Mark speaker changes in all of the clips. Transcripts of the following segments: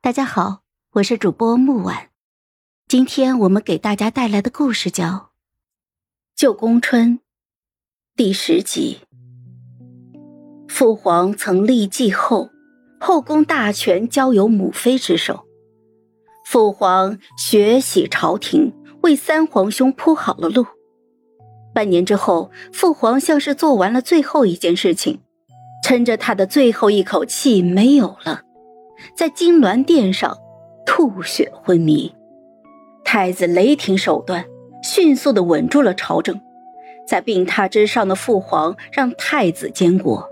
Speaker 1: 大家好，我是主播木婉，今天我们给大家带来的故事叫《旧宫春》第十集。父皇曾立继后，后宫大权交由母妃之手。父皇学习朝廷，为三皇兄铺好了路。半年之后，父皇像是做完了最后一件事情，趁着他的最后一口气没有了。在金銮殿上吐血昏迷，太子雷霆手段迅速的稳住了朝政，在病榻之上的父皇让太子监国。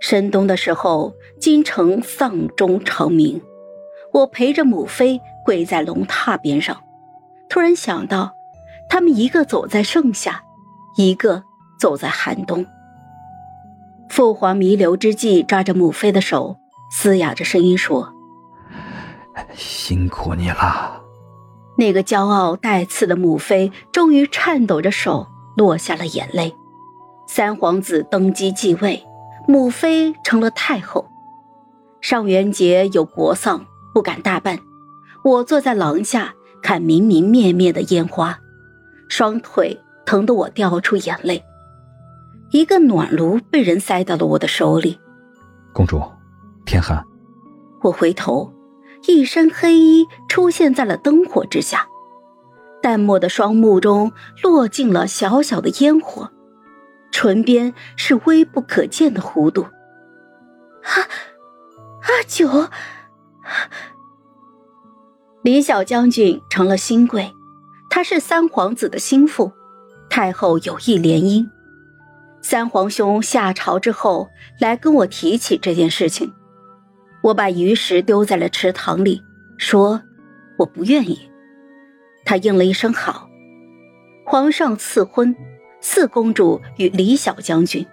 Speaker 1: 深冬的时候，京城丧钟长鸣，我陪着母妃跪在龙榻边上，突然想到，他们一个走在盛夏，一个走在寒冬。父皇弥留之际，抓着母妃的手。嘶哑着声音说：“
Speaker 2: 辛苦你了。”
Speaker 1: 那个骄傲带刺的母妃终于颤抖着手落下了眼泪。三皇子登基继位，母妃成了太后。上元节有国丧，不敢大办。我坐在廊下看明明灭灭的烟花，双腿疼得我掉出眼泪。一个暖炉被人塞到了我的手里，
Speaker 2: 公主。天寒，
Speaker 1: 我回头，一身黑衣出现在了灯火之下，淡漠的双目中落进了小小的烟火，唇边是微不可见的弧度。阿阿九，李小将军成了新贵，他是三皇子的心腹，太后有意联姻。三皇兄下朝之后，来跟我提起这件事情。我把鱼食丢在了池塘里，说：“我不愿意。”他应了一声“好”。皇上赐婚，四公主与李小将军。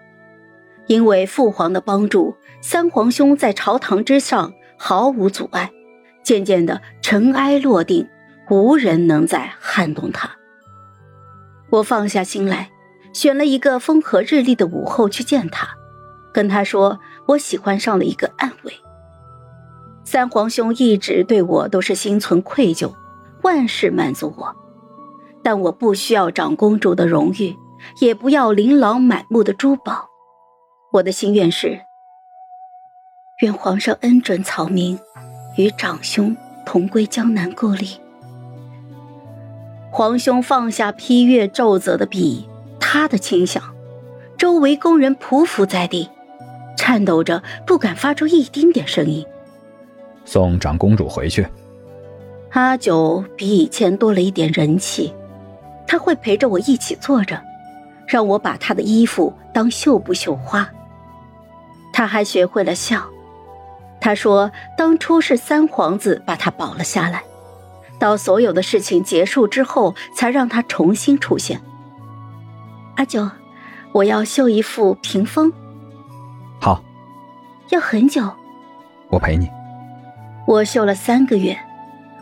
Speaker 1: 因为父皇的帮助，三皇兄在朝堂之上毫无阻碍，渐渐的尘埃落定，无人能再撼动他。我放下心来，选了一个风和日丽的午后去见他，跟他说我喜欢上了一个暗卫。三皇兄一直对我都是心存愧疚，万事满足我，但我不需要长公主的荣誉，也不要琳琅满目的珠宝。我的心愿是，愿皇上恩准草民，与长兄同归江南故里。皇兄放下批阅奏折的笔，他的轻响，周围宫人匍匐在地，颤抖着不敢发出一丁点声音。
Speaker 2: 送长公主回去。
Speaker 1: 阿九比以前多了一点人气，他会陪着我一起坐着，让我把他的衣服当绣布绣花。他还学会了笑。他说：“当初是三皇子把他保了下来，到所有的事情结束之后，才让他重新出现。”阿九，我要绣一幅屏风。
Speaker 2: 好。
Speaker 1: 要很久。
Speaker 2: 我陪你。
Speaker 1: 我绣了三个月，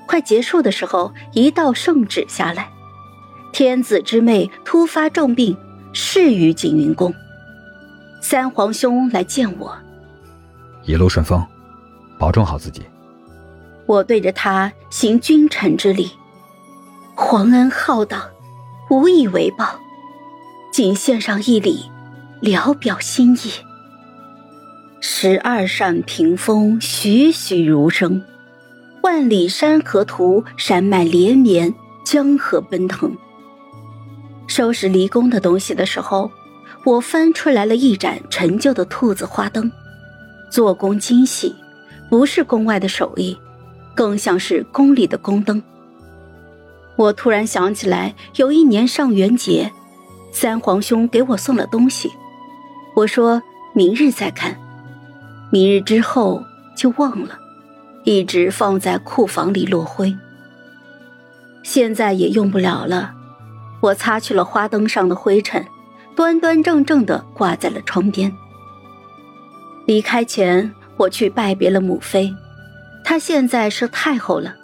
Speaker 1: 快结束的时候，一道圣旨下来：天子之妹突发重病，逝于景云宫。三皇兄来见我，
Speaker 2: 一路顺风，保重好自己。
Speaker 1: 我对着他行君臣之礼，皇恩浩荡，无以为报，仅献上一礼，聊表心意。十二扇屏风栩栩如生，万里山河图，山脉连绵，江河奔腾。收拾离宫的东西的时候，我翻出来了一盏陈旧的兔子花灯，做工精细，不是宫外的手艺，更像是宫里的宫灯。我突然想起来，有一年上元节，三皇兄给我送了东西，我说明日再看。明日之后就忘了，一直放在库房里落灰。现在也用不了了，我擦去了花灯上的灰尘，端端正正的挂在了窗边。离开前，我去拜别了母妃，她现在是太后了。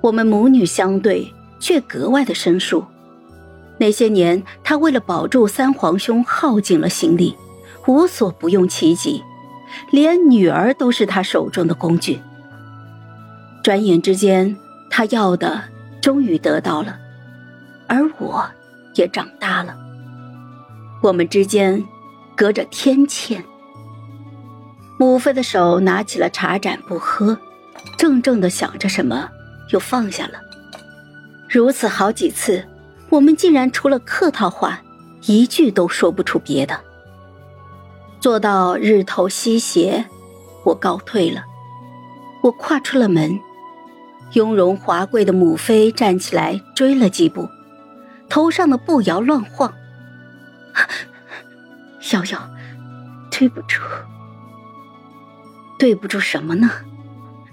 Speaker 1: 我们母女相对，却格外的生疏。那些年，她为了保住三皇兄，耗尽了心力，无所不用其极。连女儿都是他手中的工具，转眼之间，他要的终于得到了，而我也长大了。我们之间隔着天堑。母妃的手拿起了茶盏，不喝，怔怔的想着什么，又放下了。如此好几次，我们竟然除了客套话，一句都说不出别的。做到日头西斜，我告退了。我跨出了门，雍容华贵的母妃站起来追了几步，头上的步摇乱晃。瑶瑶，对不住。对不住什么呢？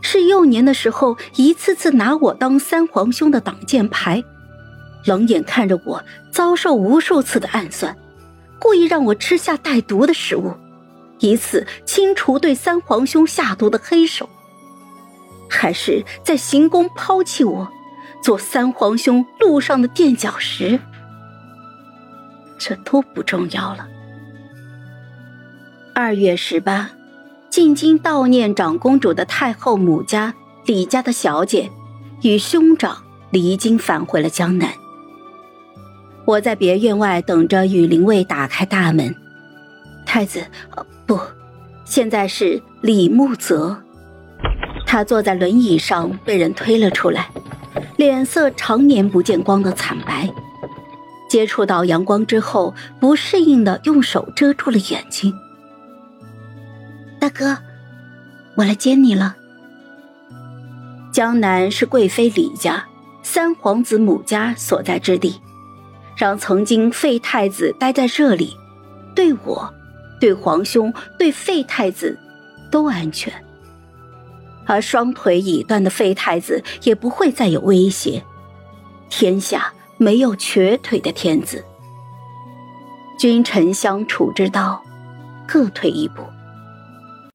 Speaker 1: 是幼年的时候一次次拿我当三皇兄的挡箭牌，冷眼看着我遭受无数次的暗算，故意让我吃下带毒的食物，以此清除对三皇兄下毒的黑手。还是在行宫抛弃我，做三皇兄路上的垫脚石？这都不重要了。二月十八。进京悼念长公主的太后母家李家的小姐，与兄长离京返回了江南。我在别院外等着雨林卫打开大门。太子，不，现在是李木泽。他坐在轮椅上，被人推了出来，脸色常年不见光的惨白。接触到阳光之后，不适应的用手遮住了眼睛。大哥，我来接你了。江南是贵妃李家、三皇子母家所在之地，让曾经废太子待在这里，对我、对皇兄、对废太子都安全。而双腿已断的废太子也不会再有威胁。天下没有瘸腿的天子。君臣相处之道，各退一步。